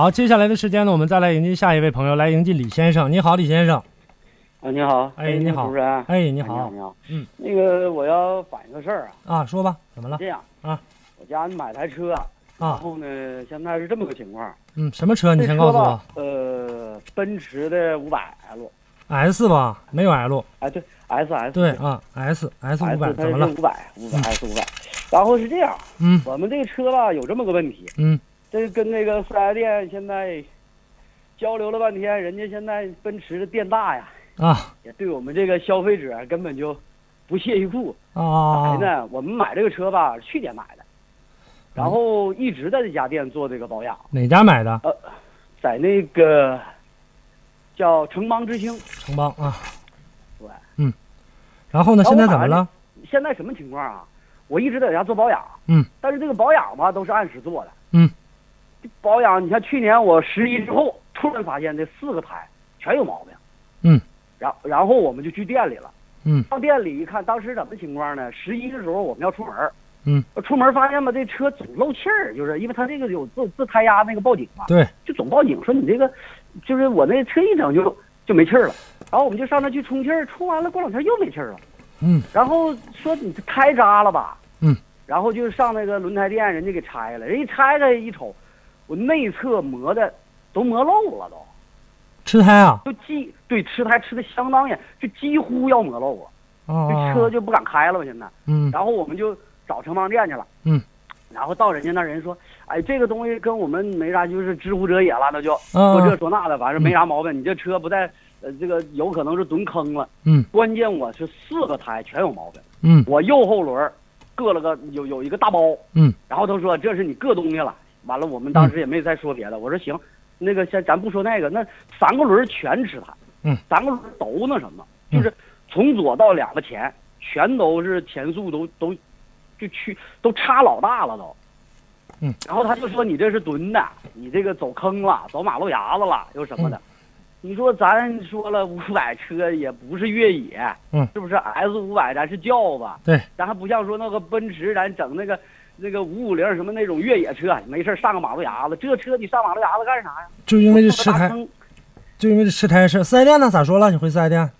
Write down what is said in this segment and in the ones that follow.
好，接下来的时间呢，我们再来迎接下一位朋友，来迎接李先生。你好，李先生。啊，你好，哎，你好，主持人，哎，你你好，你好，嗯，那个我要反映个事儿啊，啊，说吧，怎么了？这样。啊，我家买台车，然啊，后呢，现在是这么个情况，嗯，什么车？你先告诉我，呃，奔驰的五百 L，，S 吧？没有 L。哎，对，S S，对啊，S S 五百怎么了？五百，五百 S 五百，然后是这样，嗯。我们这个车吧有这么个问题，嗯，这跟那个四 S 店现在交流了半天，人家现在奔驰的店大呀，啊也对我们这个消费者根本就不屑一顾。啊啊咋的呢？我们买这个车吧，去年买的，然后一直在这家店做这个保养，哪家买的？呃在那个叫城邦之星。城邦啊。对。嗯。然后呢？现在怎么了？现在什么情况啊？我一直在家做保养，嗯，但是这个保养吧都是按时做的，嗯，保养你看去年我十一之后，突然发现这四个胎全有毛病，嗯，然然后我们就去店里了，嗯，到店里一看，当时怎么情况呢？十一的时候我们要出门，嗯，出门发现吧，这车总漏气儿，就是因为它这个有自自胎压那个报警嘛，对，就总报警说你这个，就是我那车一整就就没气儿了，然后我们就上那去充气儿，充完了过两天又没气儿了，嗯，然后说你这胎扎了吧，嗯，然后就上那个轮胎店，人家给拆了，人一拆开一瞅，我内侧磨的都磨漏了都，吃胎啊？就几对吃胎吃的相当严，就几乎要磨漏了，这啊。车就不敢开了吧现在。嗯然后我们就找城邦店去了。嗯。然后到人家那人说，哎，这个东西跟我们没啥，就是知乎者也了，那就啊说这说那的，反正没啥毛病。你这车不在，呃，这个有可能是蹲坑了。嗯。关键我是四个胎全有毛病，嗯我右后轮硌了个有有一个大包。嗯。然后他说这是你硌东西了。完了，我们当时也没再说别的。我说行，那个先咱不说那个，那三个轮全吃它。嗯。三个轮都那什么，就是从左到两个前全都是前速都都就去都差老大了都。嗯。然后他就说你这是蹲的，你这个走坑了，走马路牙子了，又什么的。嗯你说咱说了五百车也不是越野，嗯，是不是？S 五百咱是轿子，对，咱还不像说那个奔驰，咱整那个那个五五零什么那种越野车，没事上个马路牙子，这车你上马路牙子干啥呀？就因为这吃胎，就因为这吃胎是四 S 店呢？咋说了？你回四 S 店？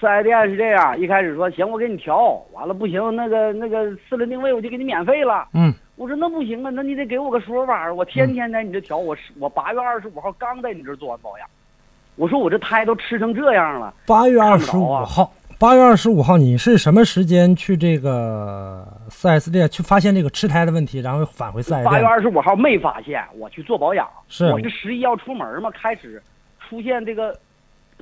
四 S 店是这样，一开始说行，我给你调，完了不行，那个那个四轮定位我就给你免费了。嗯，我说那不行啊，那你得给我个说法儿，我天天在你这调，我是我八月二十五号刚在你这做完保养，我说我这胎都吃成这样了，八月二十五号，八月二十五号，你是什么时间去这个四 S 店去发现这个吃胎的问题，然后返回四 S 店八月？二十五号没发现，我去做保养，是我是十一要出门嘛，开始出现这个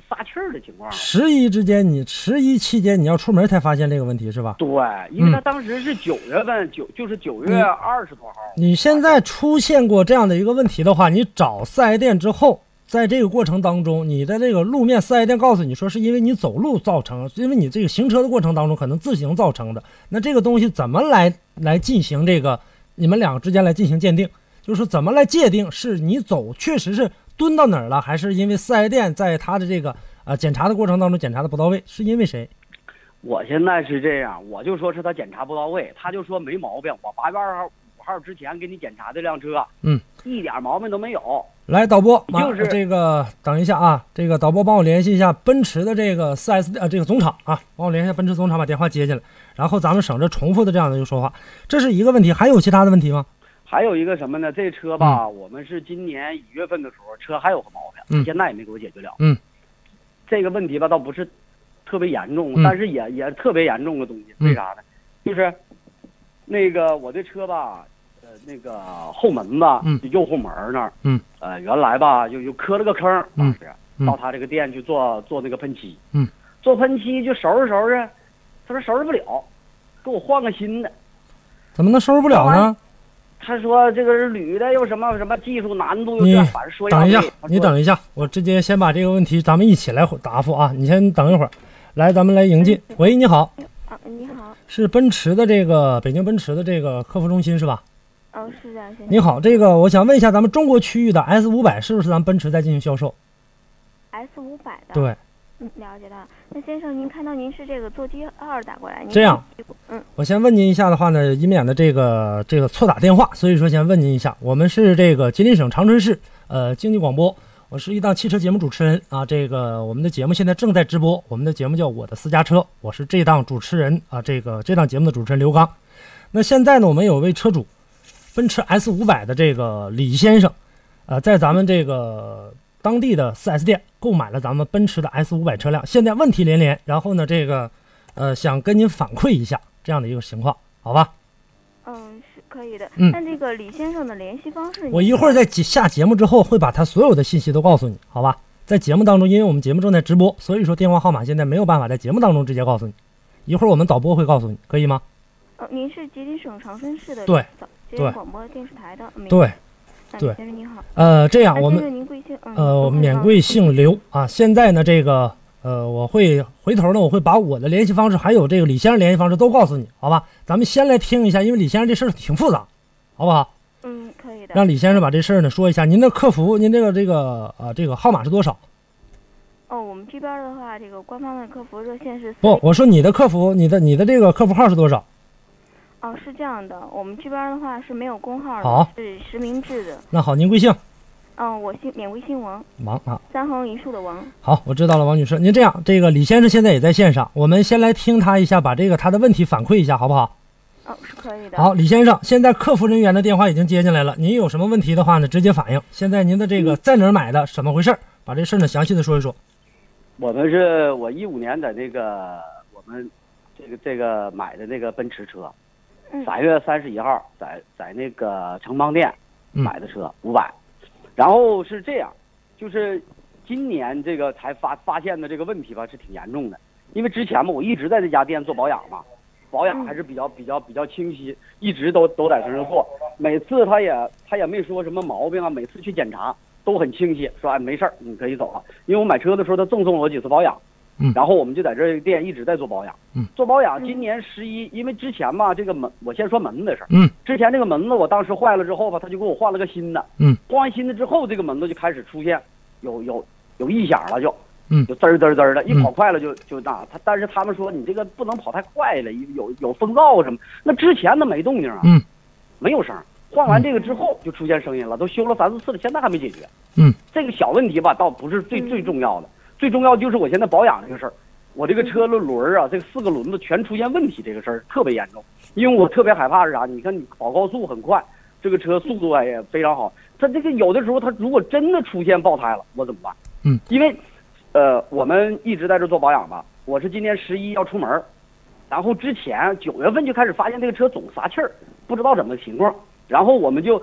撒气儿的情况。十一之间，你十一期间你要出门才发现这个问题是吧？对，因为他当时是九月份，九就是九月二十多号。你现在出现过这样的一个问题的话，你找四 S 店之后，在这个过程当中，你的这个路面四 S 店告诉你说是因为你走路造成，因为你这个行车的过程当中可能自行造成的。那这个东西怎么来来进行这个你们两个之间来进行鉴定？就是说怎么来界定是你走确实是蹲到哪儿了，还是因为四 S 店在他的这个呃检查的过程当中检查的不到位，是因为谁？我现在是这样，我就说是他检查不到位，他就说没毛病。我八月二号五号之前给你检查这辆车，嗯，一点毛病都没有。来，导播，马就是这个等一下啊，这个导播帮我联系一下奔驰的这个四 S 呃这个总厂啊，帮我联系一下奔驰总厂，把电话接进来，然后咱们省着重复的这样的一个说话，这是一个问题，还有其他的问题吗？还有一个什么呢？这车吧，我们是今年一月份的时候，车还有个毛病，嗯现在也没给我解决了。嗯，这个问题吧，倒不是特别严重，嗯但是也也特别严重的东西。嗯为啥呢？就是那个我这车吧，呃，那个后门子，嗯右后门那儿，嗯，呃，原来吧就就磕了个坑，嗯当时嗯到他这个店去做做那个喷漆，嗯，做喷漆就收拾收拾，他说收拾不了，给我换个新的。怎么能收拾不了呢？他说这个是铝的，又什么什么技术难度，又你这，反正说等一下，你等一下，我直接先把这个问题咱们一起来答复啊，你先等一会儿，来，咱们来迎进。喂，你好，啊，你好，是奔驰的这个北京奔驰的这个客服中心是吧？哦，是的，先生。你好，这个我想问一下，咱们中国区域的 S 五百是不是咱们奔驰在进行销售？S 五百的。。对，嗯，了解到。那先生，您看到您是这个座机号打过来，您这样，嗯，我先问您一下的话呢，以免的这个这个错打电话，所以说先问您一下，我们是这个吉林省长春市呃，经济广播，我是一档汽车节目主持人啊。这个我们的节目现在正在直播，我们的节目叫《我的私家车》，我是这档主持人啊。这个这档节目的主持人刘刚。那现在呢，我们有位车主，奔驰 S 五百的这个李先生，呃，在咱们这个当地的 4S 店购买了咱们奔驰的 S 五百车辆，现在问题连连，然后呢，这个呃，想跟您反馈一下这样的一个情况，好吧？嗯，是可以的。嗯那这个李先生的联系方式，我一会儿在节下节目之后会把他所有的信息都告诉你，好吧？在节目当中，因为我们节目正在直播，所以说电话号码现在没有办法在节目当中直接告诉你，一会儿我们导播会告诉你，可以吗？呃，您是吉林省长春市的对对广播电视台的对，对李先生您好，呃，这样我们呃都可以告诉免贵姓刘啊。现在呢，这个呃，我会回头呢，我会把我的联系方式还有这个李先生联系方式都告诉你，好吧？咱们先来听一下，因为李先生这事儿挺复杂，好不好？嗯，可以的。让李先生把这事儿呢说一下。您的客服，您这个这个呃这个号码是多少？哦，我们这边的话，这个官方的客服热线是不，我说你的客服，你的你的这个客服号是多少？哦，是这样的，我们这边的话是没有工号的，好是实名制的。那好，您贵姓？嗯，我姓免贵姓王，王啊。三横一竖的王。好，我知道了，王女士，您这样，这个李先生现在也在线上，我们先来听他一下，把这个他的问题反馈一下，好不好？哦，是可以的。好，李先生，现在客服人员的电话已经接进来了，您有什么问题的话呢，直接反映。现在您的这个在哪儿买的，怎么回事儿？把这事儿呢详细的说一说。我们是我一五年在那个我们这个这个买的那个奔驰车，嗯三月三十一号在在那个城邦店嗯。买的车五百，然后是这样，就是今年这个才发发现的这个问题吧是挺严重的，因为之前嘛我一直在这家店做保养嘛，保养还是比较比较比较清晰，一直都都在身上做，每次他也他也没说什么毛病啊，每次去检查都很清晰，说哎没事儿你可以走了，因为我买车的时候他赠送了我几次保养。嗯然后我们就在这个店一直在做保养，嗯，做保养。今年十一，因为之前嘛，这个门，我先说门子的事儿。嗯之前这个门子我当时坏了之后吧，他就给我换了个新的。嗯，换完新的之后，这个门子就开始出现有有有异响了，就嗯就滋儿滋儿滋儿的，一嗯跑快了就就那他，但是他们说你这个不能跑太快了，有有风噪什么。那之前都没动静啊，嗯，没有声。换完这个之后就出现声音了，都修了三四次了，现在还没解决。嗯，这个小问题吧，倒不是最嗯最重要的，最重要就是我现在保养这个事儿。我这个车的轮儿啊，这个四个轮子全出现问题，这个事儿特别严重。因为我特别害怕是啥？你看你跑高速很快，这个车速度也非常好。它这个有的时候它如果真的出现爆胎了，我怎么办？嗯，因为，呃，我们一直在这做保养吧。我是今年十一要出门儿，然后之前九月份就开始发现这个车总撒气儿，不知道怎么情况，然后我们就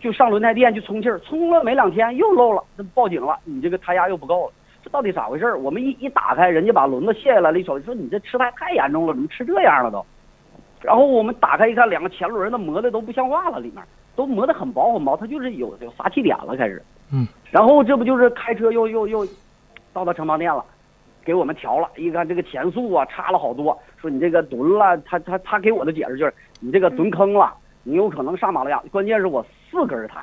就上轮胎店去充气儿，充了没两天又漏了，那报警了，你这个胎压又不够了。这到底咋回事儿？我们一一打开，人家把轮子卸下来了，一瞅说你这吃胎太严重了，怎么吃这样了都？然后我们打开一看，两个前轮那磨的都不像话了，里面都磨得很薄很薄，它就是有有撒气点了，开始。嗯。然后这不就是开车又又又到了城邦店了，给我们调了，一看这个前速啊差了好多，说你这个蹲了，他他他给我的解释就是你这个蹲坑了，你有可能上马路牙。关键是我四根胎，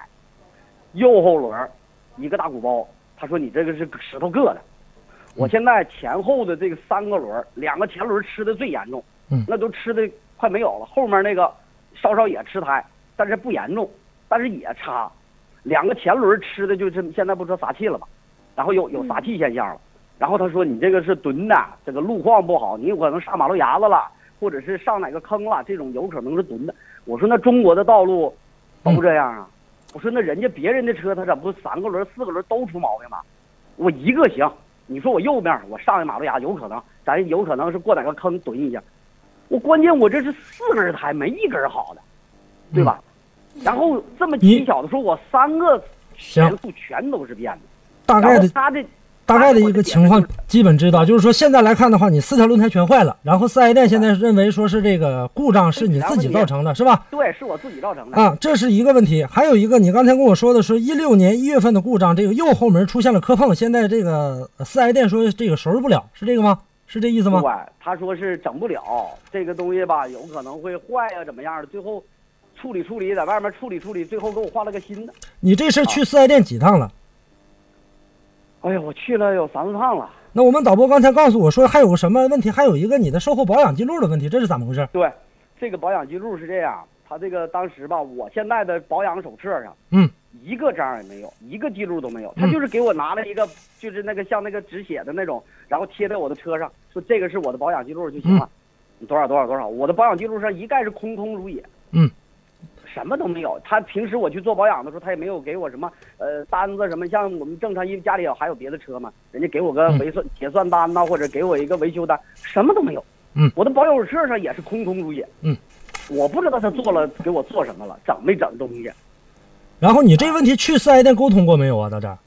右后轮一个大鼓包，他说你这个是石头硌的。我现在前后的这个三个轮儿，两个前轮吃的最严重，嗯那都吃的快没有了。后面那个稍稍也吃胎，但是不严重，但是也差。两个前轮吃的就是现在不说撒气了吧？然后有有撒气现象了。然后他说你这个是蹲的，这个路况不好，你有可能上马路牙子了，或者是上哪个坑了，这种有可能是蹲的。我说那中国的道路都这样啊？我说那人家别人的车他怎么不三个轮四个轮都出毛病吗？我一个行，你说我右面我上一马路牙有可能，咱有可能是过哪个坑蹲一下。我关键我这是四根胎，没一根好的，对吧？然后这么你技巧的说，我三个行前速全都是变的。大概的然后他这大概的一个情况基本知道，就是说现在来看的话，你四条轮胎全坏了，然后四 S 店现在认为说是这个故障是你自己造成的，是吧？对，是我自己造成的。啊，这是一个问题，还有一个，你刚才跟我说的是一六年一月份的故障，这个右后门出现了磕碰，现在这个四 S 店说这个收拾不了，是这个吗？是这意思吗？对，他说是整不了这个东西吧，有可能会坏呀、怎么样的？最后处理处理，在外面处理处理，最后给我换了个新的。你这是去四 S 店几趟了？哎呀，我去了有三四趟了。那我们导播刚才告诉我说还有个什么问题，还有一个你的售后保养记录的问题，这是怎么回事？对，这个保养记录是这样，他这个当时吧，我现在的保养手册上，嗯，一个章也没有，一个记录都没有。他就是给我拿了一个，就是那个像那个纸写的那种，然后贴在我的车上，说这个是我的保养记录就行了，你多少多少多少。我的保养记录上一概是空空如也，嗯，什么都没有。他平时我去做保养的时候，他也没有给我什么呃单子什么，像我们正常，因为家里有还有别的车嘛，人家给我个嗯维算结算单呐，或者给我一个维修单，什么都没有。嗯，我的保养手册上也是空空如也。嗯，我不知道他做了给我做什么了，整没整东西。然后你这问题去四 S 店沟通过没有啊？到这儿，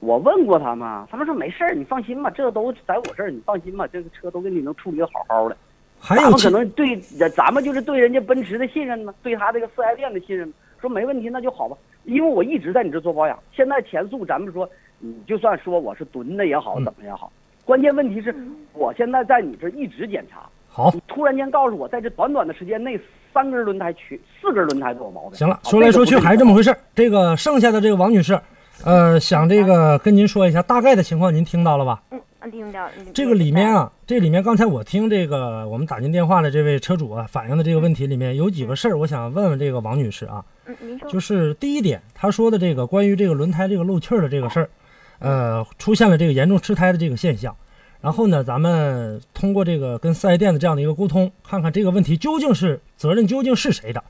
我问过他们，他们说没事儿，你放心吧，这都在我这儿，你放心吧，这个车都给你能处理的好好的。咱们还有可能对，咱们就是对人家奔驰的信任呢，对他这个四 S 店的信任，说没问题那就好吧。因为我一直在你这做保养，现在前速咱们说，你就算说我是蹲的也好，嗯怎么也好，关键问题是我现在在你这一直检查，好，你突然间告诉我，在这短短的时间内，三根轮胎缺四根轮胎都有毛病。行了，啊说来说去还是这么。回事。这个剩下的这个王女士，呃，想这个跟您说一下大概的情况，您听到了吧？嗯，啊听到嗯这个里面，啊，这里面刚才我听这个我们打进电话的这位车主啊反映的这个问题里面有几个事儿，我想问问这个王女士啊，嗯，您说，就是第一点，她说的这个关于这个轮胎这个漏气儿的这个事儿，呃，出现了这个严重吃胎的这个现象。然后呢，咱们通过这个跟四 S 店的这样的一个沟通，看看这个问题究竟是责任究竟是谁的，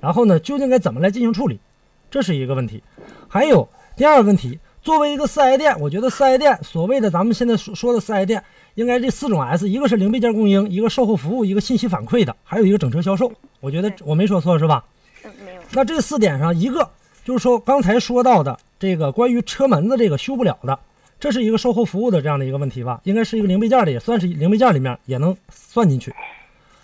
然后呢，究竟该怎么来进行处理，这是一个问题。还有第二个问题，作为一个四 S 店，我觉得四 S 店所谓的咱们现在说说的四 S 店，应该这四种 S，一个是零配件供应，一个售后服务，一个信息反馈的，还有一个整车销售。我觉得我没说错是吧？嗯，没有，那这四点上，一个就是说刚才说到的这个关于车门子这个修不了的，这是一个售后服务的这样的一个问题吧？应该是一个零配件的，也算是零配件里面也能算进去。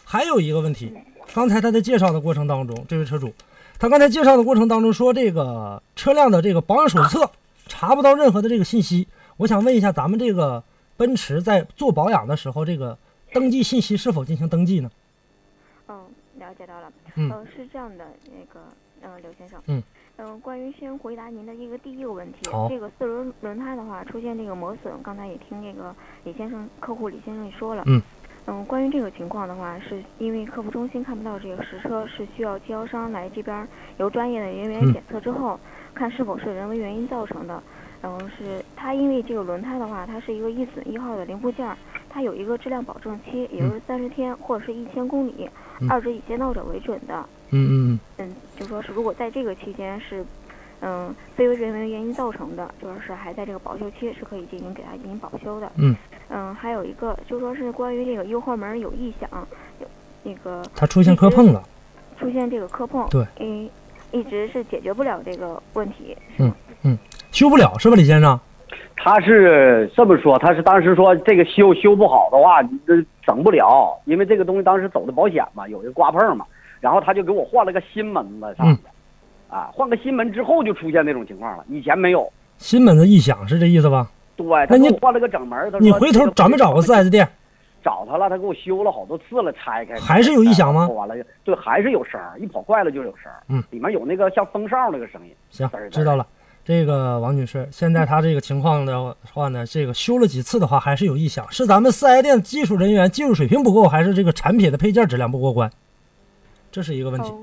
还有一个问题，刚才他在介绍的过程当中，这位车主，他刚才介绍的过程当中说这个车辆的这个保养手册查不到任何的这个信息，我想问一下，咱们这个奔驰在做保养的时候，这个登记信息是否进行登记呢？嗯，了解到了。嗯呃，是这样的，那个，呃，刘先生。嗯。嗯、关于先回答您的一个第一个问题，这个四轮轮胎的话出现这个磨损，刚才也听这个李先生客户李先生也说了。嗯。嗯，关于这个情况的话，是因为客服中心看不到这个实车，是需要经销商来这边儿由专业的人员嗯检测之后，看是否是人为原因造成的。然后，是它因为这个轮胎的话，它是一个一损一号的零部件儿，它有一个质量保证期，也就是三十天或者是一千公里，嗯二者以先到者为准的。嗯嗯嗯，就说是如果在这个期间是，嗯，非为人为原因造成的，就说是还在这个保修期是可以进行给它进行保修的。嗯嗯，还有一个就说是关于这个右后门有异响，有那个嗯，它出现磕碰了。出现这个磕碰，对，嗯，一直是解决不了这个问题，嗯嗯？修不了是吧，李先生？他是这么说，他是当时说这个修修不好的话，你这整不了，因为这个东西当时走的保险嘛，有一个刮碰嘛，然后他就给我换了个新门子上的，啊，换个新门之后就出现那种情况了，以前没有。新门子异响是这意思吧？对，那你他给我换了个整门，他说你回头找没找过四 S 店？找他了，他给我修了好多次了，拆开还是有异响吗完了，对，还是有声儿，一跑快了就有声儿，嗯，里面有那个像风哨那个声音。行知道了。这个王女士，现在她这个情况的话呢，这个修了几次的话，还是有异响，是咱们四 S 店技术人员技术水平不够，还是这个产品的配件质量不过关？这是一个问题。哦，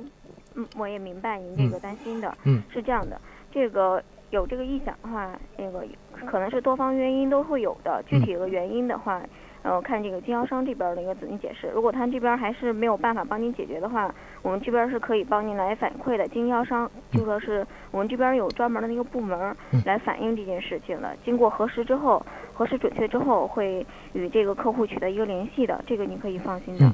嗯，我也明白您这个担心的。嗯是这样的，这个有这个异响的话，那个可能是多方原因都会有的。具体的原因的话，呃，看这个经销商这边的一个怎么解释。如果他这边还是没有办法帮您解决的话，我们这边是可以帮您来反馈的。经销商就说是我们这边有专门的那个部门嗯来反映这件事情的。经过核实之后，核实准确之后，会与这个客户取得一个联系的。这个您可以放心的。嗯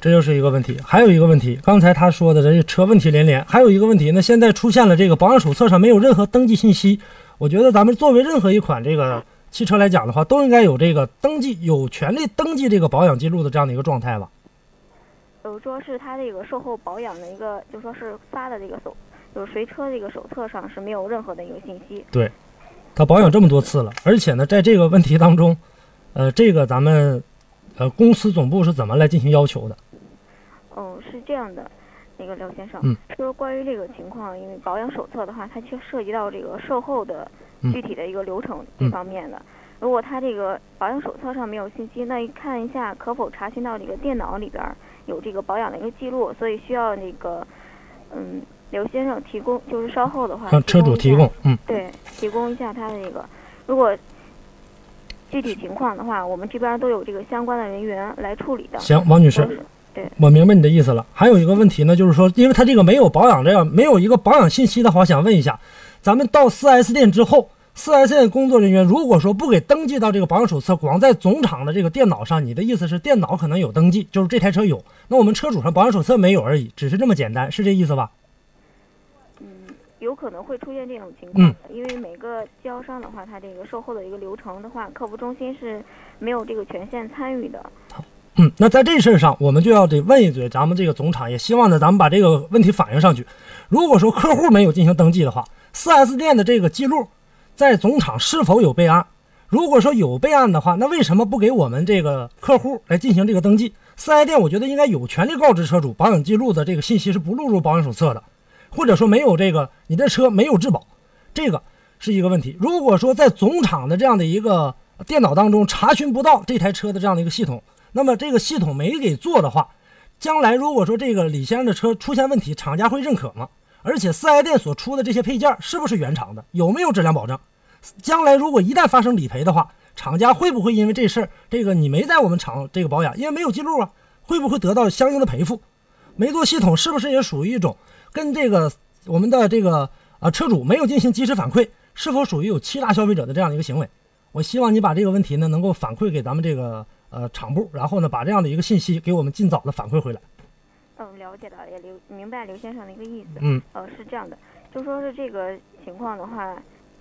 这就是一个问题。还有一个问题，刚才他说的这个车问题连连，还有一个问题呢，现在出现了这个保养手册上没有任何登记信息。我觉得咱们作为任何一款这个汽车来讲的话，都应该有这个登记，有权利登记这个保养记录的这样的一个状态吧。有说是他这个售后保养的一个，就说是发的这个手，就是随车这个手册上是没有任何的一个信息。对他保养这么多次了，而且呢，在这个问题当中，呃，这个咱们呃公司总部是怎么来进行要求的？哦，是这样的，那个刘先生，嗯就是关于这个情况，因为保养手册的话，它就涉及到这个售后的嗯具体的一个流程这方面的。如果他这个保养手册上没有信息，那看一下可否查询到这个电脑里边儿有这个保养的一个记录，所以需要那个，嗯，刘先生提供，就是稍后的话，向车主提供，嗯，对，提供一下他的那个，如果具体情况的话，我们这边都有这个相关的人员来处理的。行，王女士对，我明白你的意思了。还有一个问题呢，就是说，因为他这个没有保养这样没有一个保养信息的话，我想问一下，咱们到 4S 店之后，4S 店工作人员如果说不给登记到这个保养手册，光在总厂的这个电脑上，你的意思是电脑可能有登记，就是这台车有，那我们车主上保养手册没有而已，只是这么简单，是这意思吧？有可能会出现这种情嗯况的，因为每个经销商的话，他这个售后的一个流程的话，客服中心是没有这个权限参与的。嗯，那在这事儿上，我们就要得问一嘴咱们这个总厂，也希望呢，咱们把这个问题反映上去。如果说客户没有进行登记的话，4S 店的这个记录在总厂是否有备案？如果说有备案的话，那为什么不给我们这个客户来进行这个登记？4S 店我觉得应该有权利告知车主，保养记录的这个信息是不录入保养手册的，或者说没有这个你这车没有质保，这个是一个问题。如果说在总厂的这样的一个电脑当中查询不到这台车的这样的一个系统，那么这个系统没给做的话，将来如果说这个李先生的车出现问题，厂家会认可吗？而且四 S 店所出的这些配件是不是原厂的，有没有质量保证？将来如果一旦发生理赔的话，厂家会不会因为这事儿，这个你没在我们厂这个保养，因为没有记录啊，会不会得到相应的赔付？没做系统是不是也属于一种跟这个我们的这个啊车主没有进行及时反馈，是否属于有欺诈消费者的这样的一个行为？我希望你把这个问题呢能够反馈给咱们这个呃厂部，然后呢把这样的一个信息给我们尽早的反馈回来。嗯，了解了，也刘明白刘先生的一个意思。嗯，呃，是这样的，就说是这个情况的话，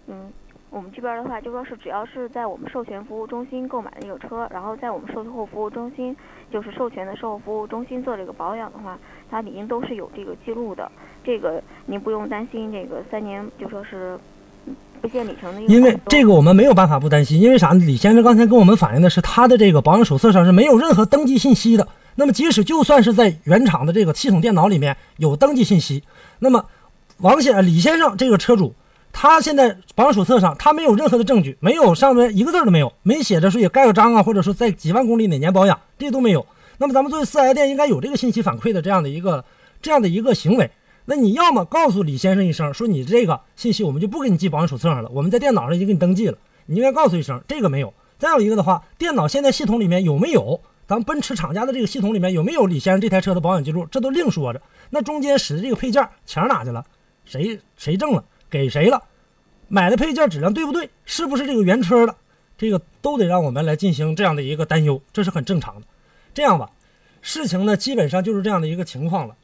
嗯，我们这边的话，就说是只要是在我们授权服务中心购买的这个车，然后在我们售后服务中心，就是授权的售后服务中心做这个保养的话，它理应都是有这个记录的。这个您不用担心，这个三年就说是嗯不限里程的一个因为这个我们没有办法不担心，因为啥呢？李先生刚才跟我们反映的是他的这个保养手册上是没有任何登记信息的。那么即使就算是在原厂的这个系统电脑里面有登记信息，那么王先李先生这个车主，他现在保养手册上他没有任何的证据，没有上面一个字都没有，没写着说也盖个章啊，或者说在几万公里哪年保养，这都没有。那么咱们作为四 S 店应该有这个信息反馈的这样的一个这样的一个行为。那你要么告诉李先生一声，说你这个信息我们就不给你记保养手册上了，我们在电脑上已经给你登记了，你应该告诉一声，这个没有。再有一个的话，电脑现在系统里面有没有咱奔驰厂家的这个系统里面有没有李先生这台车的保养记录，这都另说着。那中间使的这个配件钱哪去了？谁谁挣了？给谁了？买的配件质量对不对？是不是这个原车的？这个都得让我们来进行这样的一个担忧，这是很正常的。这样吧，事情呢基本上就是这样的一个情况了。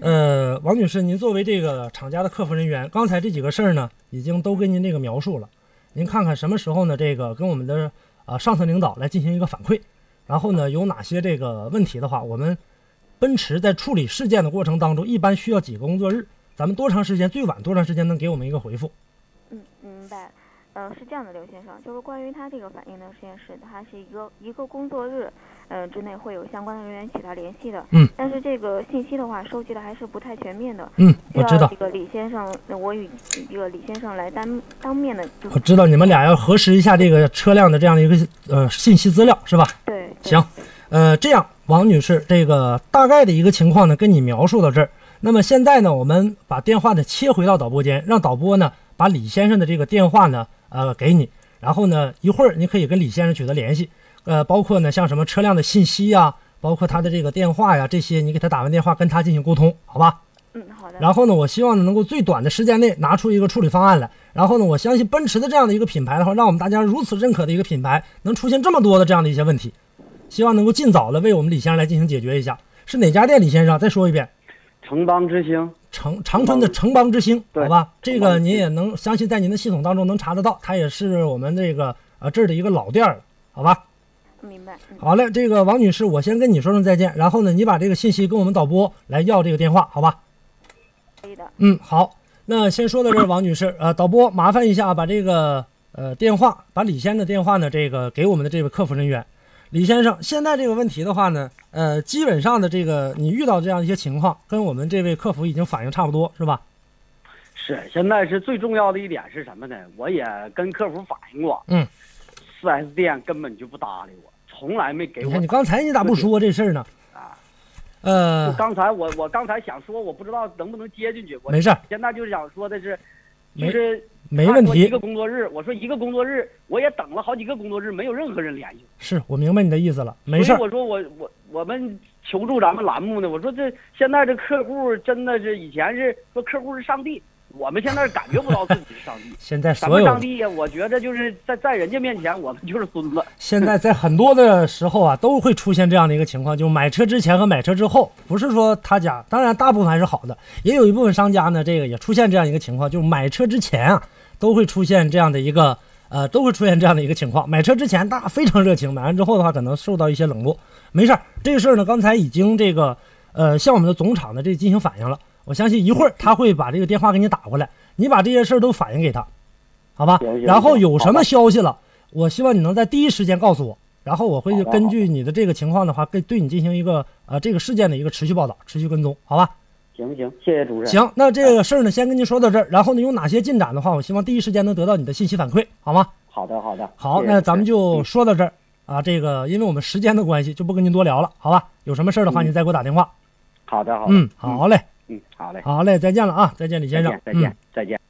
呃，王女士，您作为这个厂家的客服人员，刚才这几个事儿呢，已经都跟您这个描述了。您看看什么时候呢？这个跟我们的啊、上层领导来进行一个反馈，然后呢，有哪些这个问题的话，我们奔驰在处理事件的过程当中，一般需要几个工作日？咱们多长时间？最晚多长时间能给我们一个回复？嗯，明白。呃，是这样的，刘先生，就是关于他这个反映的实验室，它是一个一个工作日，呃之内会有相关的人员取他联系的。嗯。但是这个信息的话，收集的还是不太全面的。嗯，我知道这，个李先生，呃我与这个李先生来当当面的，就我知道，你们俩要核实一下这个车辆的这样的一个呃信息资料，是吧？对。对行，呃，这样，王女士，这个大概的一个情况呢，跟你描述到这儿。那么现在呢，我们把电话呢切回到导播间，让导播呢把李先生的这个电话呢，呃，给你，然后呢，一会儿你可以跟李先生取得联系，呃，包括呢像什么车辆的信息呀，包括他的这个电话呀，这些你给他打完电话跟他进行沟通，好吧？嗯，好的。然后呢，我希望呢能够最短的时间内拿出一个处理方案来。然后呢，我相信奔驰的这样的一个品牌的话，让我们大家如此认可的一个品牌，能出现这么多的这样的一些问题，希望能够尽早的为我们李先生来进行解决一下。是哪家店？李先生，再说一遍，城邦之星，长长春的城邦之星，好吧？这个您也能相信在您的系统当中能查得到，它也是我们这个呃这儿的一个老店儿了，好吧？明白。嗯，好嘞，这个王女士，我先跟你说声再见，然后呢，你把这个信息跟我们导播来要这个电话，好吧？可以的。嗯，好，那先说到这儿，王女士，呃，导播麻烦一下把这个呃电话，把李先生的电话呢，这个给我们的这位客服人员。李先生，现在这个问题的话呢，呃，基本上的这个你遇到这样一些情况，跟我们这位客服已经反映差不多，是吧？是现在是最重要的一点是什么呢？我也跟客服反映过，嗯，四 S 店根本就不搭理我，从来没给我你看你刚才你咋不说这事儿呢？啊。呃，刚才我我刚才想说，我不知道能不能接进去。我没事儿，现在就是想说的是，没就是没问题一个。工作日，我说一个工作日，我也等了好几个工作日，没有任何人联系。是我明白你的意思了，没事我说我我我们求助咱们栏目呢，我说这现在这客户真的是以前是说客户是上帝，我们现在感觉不到自己是上帝。现在什所有么上帝呀？我觉得就是在在人家面前，我们就是孙子。现在在很多的时候啊，都会出现这样的一个情况，就买车之前和买车之后，不是说他家，当然大部分还是好的，也有一部分商家呢，这个也出现这样一个情况，就是买车之前啊，都会出现这样的一个呃，都会出现这样的一个情况。买车之前大家非常热情，买完之后的话，可能受到一些冷落。没事儿，这个事儿呢，刚才已经这个呃向我们的总厂呢这进行反映了，我相信一会儿他会把这个电话给你打过来，你把这些事儿都反映给他，好吧？然后有什么消息了，我希望你能在第一时间告诉我，然后我会根据你的这个情况的话，跟对你进行一个呃这个事件的一个持续报道、持续跟踪，好吧？行行，谢谢主任。行，那这个事儿呢，先跟您说到这儿，然后呢，有哪些进展的话，我希望第一时间能得到你的信息反馈，好吗？好的好的。好，那咱们就嗯说到这儿啊。这个因为我们时间的关系，就不跟您多聊了，好吧？有什么事儿的话，嗯您再给我打电话。好的好的。嗯，好嘞，嗯，好嘞。好嘞，再见了啊，再见，李先生。再见再见嗯再见。